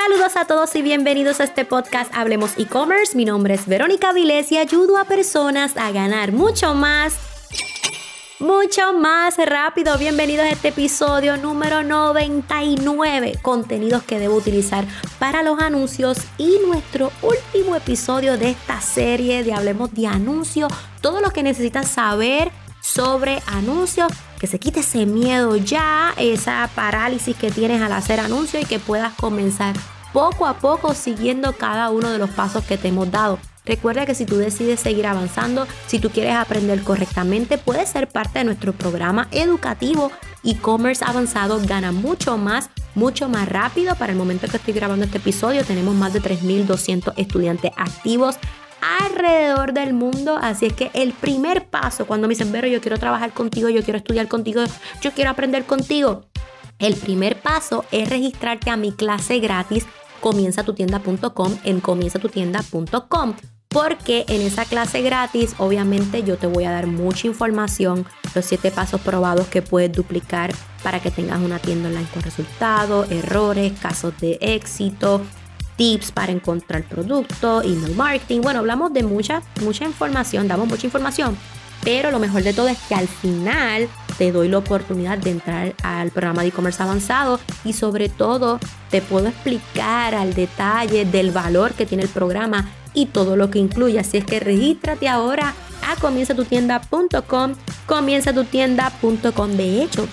Saludos a todos y bienvenidos a este podcast Hablemos e-commerce. Mi nombre es Verónica Vilés y ayudo a personas a ganar mucho más mucho más rápido. Bienvenidos a este episodio número 99. Contenidos que debo utilizar para los anuncios y nuestro último episodio de esta serie de Hablemos de Anuncios. Todo lo que necesitas saber sobre anuncios, que se quite ese miedo ya, esa parálisis que tienes al hacer anuncios y que puedas comenzar poco a poco siguiendo cada uno de los pasos que te hemos dado. Recuerda que si tú decides seguir avanzando, si tú quieres aprender correctamente, puedes ser parte de nuestro programa educativo e-commerce avanzado. Gana mucho más, mucho más rápido. Para el momento que estoy grabando este episodio, tenemos más de 3.200 estudiantes activos alrededor del mundo. Así es que el primer paso, cuando me dicen, Vero, yo quiero trabajar contigo, yo quiero estudiar contigo, yo quiero aprender contigo. El primer paso es registrarte a mi clase gratis comienzatutienda.com en comienzatutienda.com porque en esa clase gratis obviamente yo te voy a dar mucha información, los siete pasos probados que puedes duplicar para que tengas una tienda online con resultados, errores, casos de éxito, tips para encontrar producto, email marketing. Bueno, hablamos de mucha, mucha información, damos mucha información, pero lo mejor de todo es que al final te doy la oportunidad de entrar al programa de e-commerce avanzado y sobre todo te puedo explicar al detalle del valor que tiene el programa y todo lo que incluye. Así es que regístrate ahora a comienzatutienda.com, comienzatutienda.com. De hecho,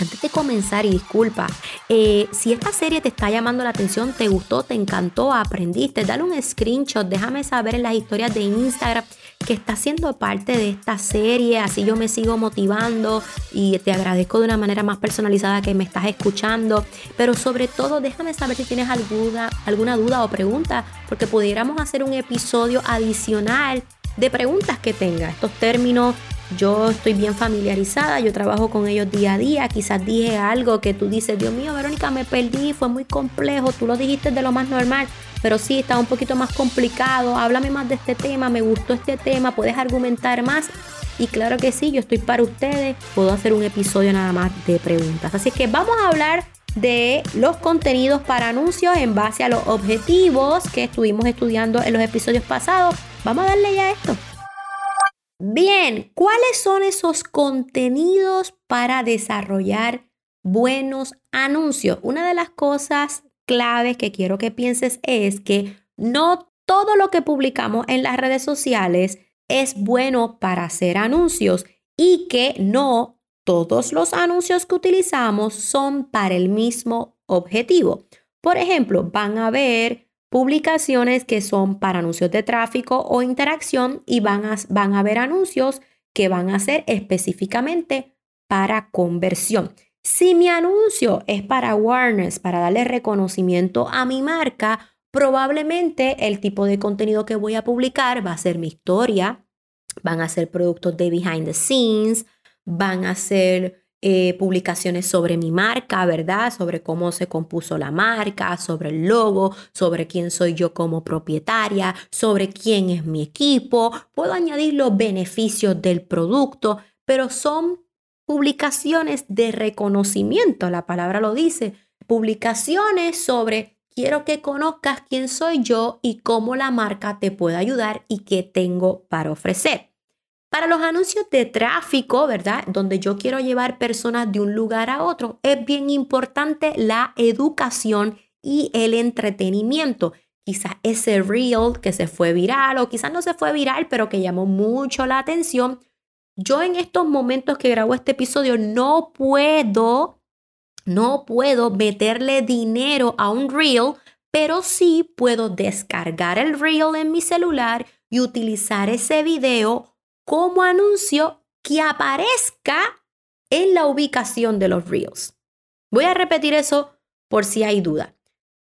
antes de comenzar, y disculpa, eh, si esta serie te está llamando la atención, te gustó, te encantó, aprendiste, dale un screenshot, déjame saber en las historias de Instagram que estás siendo parte de esta serie, así yo me sigo motivando y te agradezco de una manera más personalizada que me estás escuchando, pero sobre todo déjame saber si tienes alguna, alguna duda o pregunta, porque pudiéramos hacer un episodio adicional de preguntas que tenga, estos términos yo estoy bien familiarizada, yo trabajo con ellos día a día, quizás dije algo que tú dices, Dios mío, Verónica, me perdí, fue muy complejo, tú lo dijiste de lo más normal, pero sí, está un poquito más complicado, háblame más de este tema, me gustó este tema, puedes argumentar más. Y claro que sí, yo estoy para ustedes, puedo hacer un episodio nada más de preguntas. Así que vamos a hablar de los contenidos para anuncios en base a los objetivos que estuvimos estudiando en los episodios pasados. Vamos a darle ya esto. Bien, ¿cuáles son esos contenidos para desarrollar buenos anuncios? Una de las cosas claves que quiero que pienses es que no todo lo que publicamos en las redes sociales es bueno para hacer anuncios y que no todos los anuncios que utilizamos son para el mismo objetivo. Por ejemplo, van a ver publicaciones que son para anuncios de tráfico o interacción y van a, van a haber anuncios que van a ser específicamente para conversión. Si mi anuncio es para awareness, para darle reconocimiento a mi marca, probablemente el tipo de contenido que voy a publicar va a ser mi historia, van a ser productos de behind the scenes, van a ser eh, publicaciones sobre mi marca, ¿verdad? Sobre cómo se compuso la marca, sobre el logo, sobre quién soy yo como propietaria, sobre quién es mi equipo. Puedo añadir los beneficios del producto, pero son publicaciones de reconocimiento, la palabra lo dice. Publicaciones sobre quiero que conozcas quién soy yo y cómo la marca te puede ayudar y qué tengo para ofrecer. Para los anuncios de tráfico, ¿verdad? Donde yo quiero llevar personas de un lugar a otro, es bien importante la educación y el entretenimiento. Quizás ese reel que se fue viral o quizás no se fue viral, pero que llamó mucho la atención. Yo en estos momentos que grabo este episodio no puedo, no puedo meterle dinero a un reel, pero sí puedo descargar el reel en mi celular y utilizar ese video como anuncio que aparezca en la ubicación de los reels. Voy a repetir eso por si hay duda.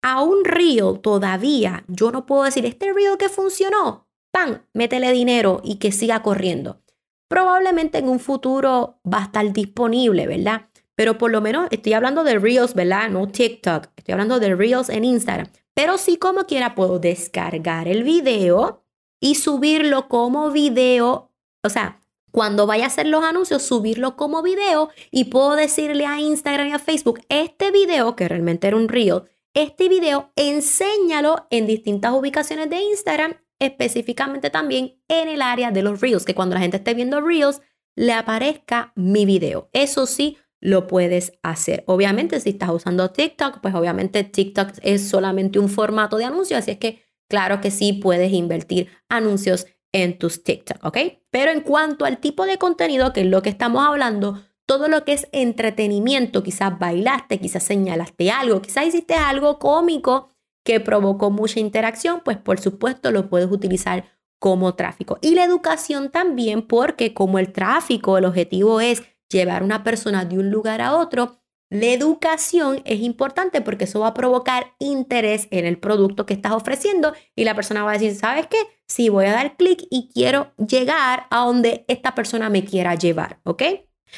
A un reel todavía yo no puedo decir, este reel que funcionó, ¡pam! Métele dinero y que siga corriendo. Probablemente en un futuro va a estar disponible, ¿verdad? Pero por lo menos estoy hablando de Reels, ¿verdad? No TikTok. Estoy hablando de Reels en Instagram. Pero sí como quiera puedo descargar el video y subirlo como video o sea, cuando vaya a hacer los anuncios, subirlo como video y puedo decirle a Instagram y a Facebook, este video, que realmente era un reel, este video, enséñalo en distintas ubicaciones de Instagram, específicamente también en el área de los Reels, que cuando la gente esté viendo Reels, le aparezca mi video. Eso sí, lo puedes hacer. Obviamente, si estás usando TikTok, pues obviamente TikTok es solamente un formato de anuncio, así es que claro que sí puedes invertir anuncios en tus TikTok, ¿ok? Pero en cuanto al tipo de contenido, que es lo que estamos hablando, todo lo que es entretenimiento, quizás bailaste, quizás señalaste algo, quizás hiciste algo cómico que provocó mucha interacción, pues por supuesto lo puedes utilizar como tráfico. Y la educación también, porque como el tráfico, el objetivo es llevar a una persona de un lugar a otro, la educación es importante porque eso va a provocar interés en el producto que estás ofreciendo y la persona va a decir, ¿sabes qué? Sí, voy a dar clic y quiero llegar a donde esta persona me quiera llevar, ¿ok?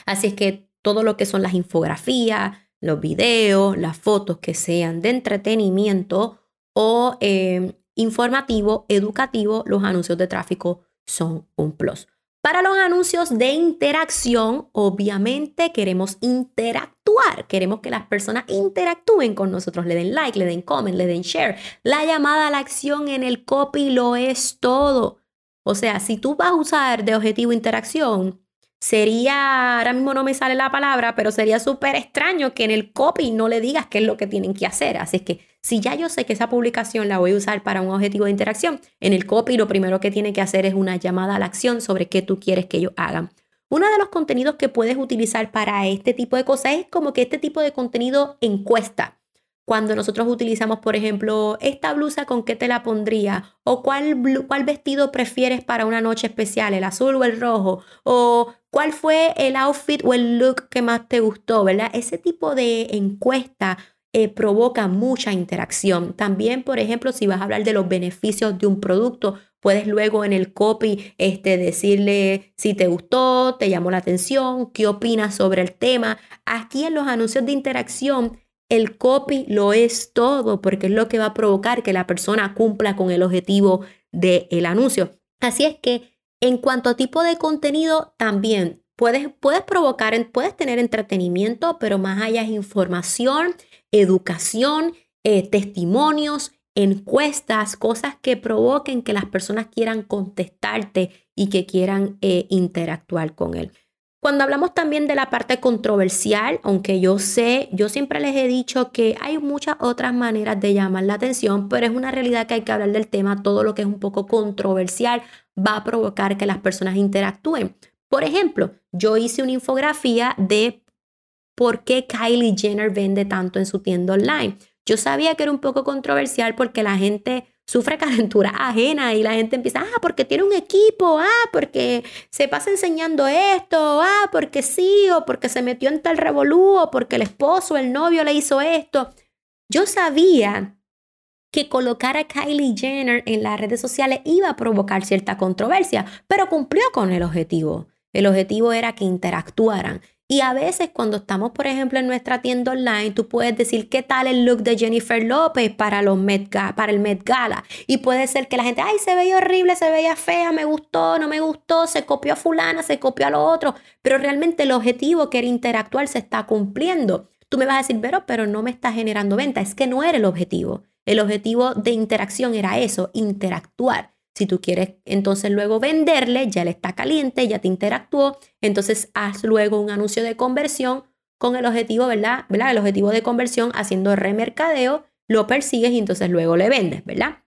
Así es que todo lo que son las infografías, los videos, las fotos que sean de entretenimiento o eh, informativo, educativo, los anuncios de tráfico son un plus. Para los anuncios de interacción, obviamente queremos interactuar, queremos que las personas interactúen con nosotros, le den like, le den comment, le den share. La llamada a la acción en el copy lo es todo. O sea, si tú vas a usar de objetivo interacción, sería, ahora mismo no me sale la palabra, pero sería súper extraño que en el copy no le digas qué es lo que tienen que hacer. Así es que si ya yo sé que esa publicación la voy a usar para un objetivo de interacción, en el copy lo primero que tiene que hacer es una llamada a la acción sobre qué tú quieres que ellos hagan. Uno de los contenidos que puedes utilizar para este tipo de cosas es como que este tipo de contenido encuesta cuando nosotros utilizamos, por ejemplo, esta blusa, ¿con qué te la pondría? ¿O cuál, cuál vestido prefieres para una noche especial, el azul o el rojo? ¿O cuál fue el outfit o el look que más te gustó, verdad? Ese tipo de encuesta eh, provoca mucha interacción. También, por ejemplo, si vas a hablar de los beneficios de un producto, puedes luego en el copy este, decirle si te gustó, te llamó la atención, qué opinas sobre el tema. Aquí en los anuncios de interacción el copy lo es todo porque es lo que va a provocar que la persona cumpla con el objetivo del anuncio. Así es que en cuanto a tipo de contenido, también puedes, puedes provocar, puedes tener entretenimiento, pero más allá es información, educación, eh, testimonios, encuestas, cosas que provoquen que las personas quieran contestarte y que quieran eh, interactuar con él. Cuando hablamos también de la parte controversial, aunque yo sé, yo siempre les he dicho que hay muchas otras maneras de llamar la atención, pero es una realidad que hay que hablar del tema, todo lo que es un poco controversial va a provocar que las personas interactúen. Por ejemplo, yo hice una infografía de por qué Kylie Jenner vende tanto en su tienda online. Yo sabía que era un poco controversial porque la gente sufre calentura ajena y la gente empieza, ah, porque tiene un equipo, ah, porque se pasa enseñando esto, ah, porque sí, o porque se metió en tal revolú, o porque el esposo, el novio le hizo esto. Yo sabía que colocar a Kylie Jenner en las redes sociales iba a provocar cierta controversia, pero cumplió con el objetivo. El objetivo era que interactuaran. Y a veces cuando estamos, por ejemplo, en nuestra tienda online, tú puedes decir qué tal el look de Jennifer López para, los para el Met Gala. Y puede ser que la gente, ay, se veía horrible, se veía fea, me gustó, no me gustó, se copió a fulana, se copió a lo otro. Pero realmente el objetivo que era interactuar se está cumpliendo. Tú me vas a decir, pero, pero no me está generando venta. Es que no era el objetivo. El objetivo de interacción era eso, interactuar. Si tú quieres entonces luego venderle, ya le está caliente, ya te interactuó, entonces haz luego un anuncio de conversión con el objetivo, ¿verdad? ¿verdad? El objetivo de conversión haciendo remercadeo, lo persigues y entonces luego le vendes, ¿verdad?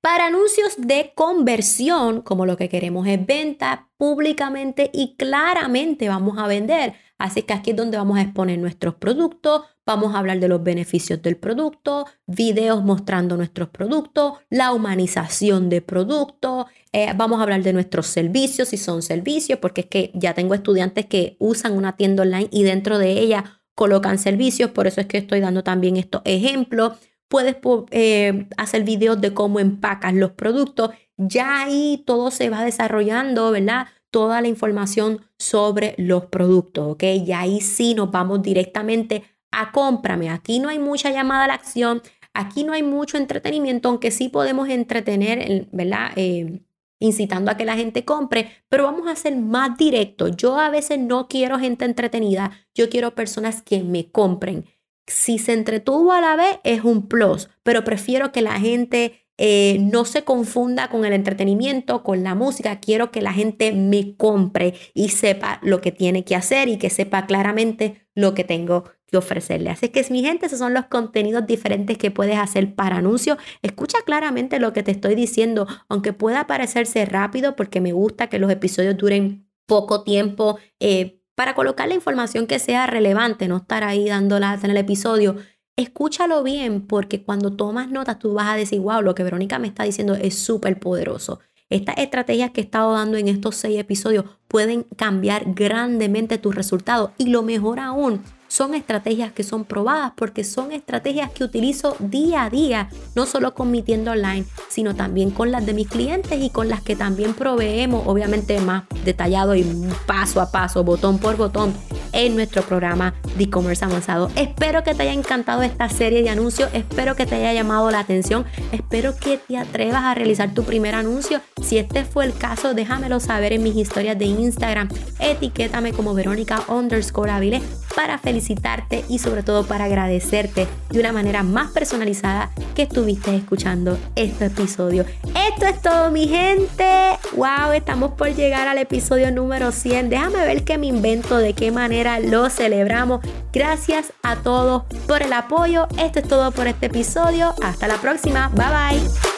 Para anuncios de conversión, como lo que queremos es venta públicamente y claramente vamos a vender. Así que aquí es donde vamos a exponer nuestros productos, vamos a hablar de los beneficios del producto, videos mostrando nuestros productos, la humanización de productos, eh, vamos a hablar de nuestros servicios, si son servicios, porque es que ya tengo estudiantes que usan una tienda online y dentro de ella colocan servicios, por eso es que estoy dando también estos ejemplos puedes eh, hacer videos de cómo empacas los productos. Ya ahí todo se va desarrollando, ¿verdad? Toda la información sobre los productos, ¿ok? Y ahí sí nos vamos directamente a cómprame. Aquí no hay mucha llamada a la acción, aquí no hay mucho entretenimiento, aunque sí podemos entretener, ¿verdad? Eh, incitando a que la gente compre, pero vamos a ser más directos. Yo a veces no quiero gente entretenida, yo quiero personas que me compren. Si se entretuvo a la vez es un plus, pero prefiero que la gente eh, no se confunda con el entretenimiento, con la música. Quiero que la gente me compre y sepa lo que tiene que hacer y que sepa claramente lo que tengo que ofrecerle. Así que, mi gente, esos son los contenidos diferentes que puedes hacer para anuncios. Escucha claramente lo que te estoy diciendo, aunque pueda parecerse rápido, porque me gusta que los episodios duren poco tiempo. Eh, para colocar la información que sea relevante, no estar ahí dando en el episodio, escúchalo bien porque cuando tomas notas tú vas a decir, wow, lo que Verónica me está diciendo es súper poderoso. Estas estrategias que he estado dando en estos seis episodios pueden cambiar grandemente tus resultados y lo mejor aún, son estrategias que son probadas porque son estrategias que utilizo día a día, no solo con mi tienda online, sino también con las de mis clientes y con las que también proveemos, obviamente más detallado y paso a paso, botón por botón, en nuestro programa de e-commerce avanzado. Espero que te haya encantado esta serie de anuncios, espero que te haya llamado la atención, espero que te atrevas a realizar tu primer anuncio. Si este fue el caso, déjamelo saber en mis historias de Instagram, etiquétame como Verónica underscore para felicitarte y sobre todo para agradecerte de una manera más personalizada que estuviste escuchando este episodio. Esto es todo mi gente. Wow, estamos por llegar al episodio número 100. Déjame ver qué me invento, de qué manera lo celebramos. Gracias a todos por el apoyo. Esto es todo por este episodio. Hasta la próxima. Bye bye.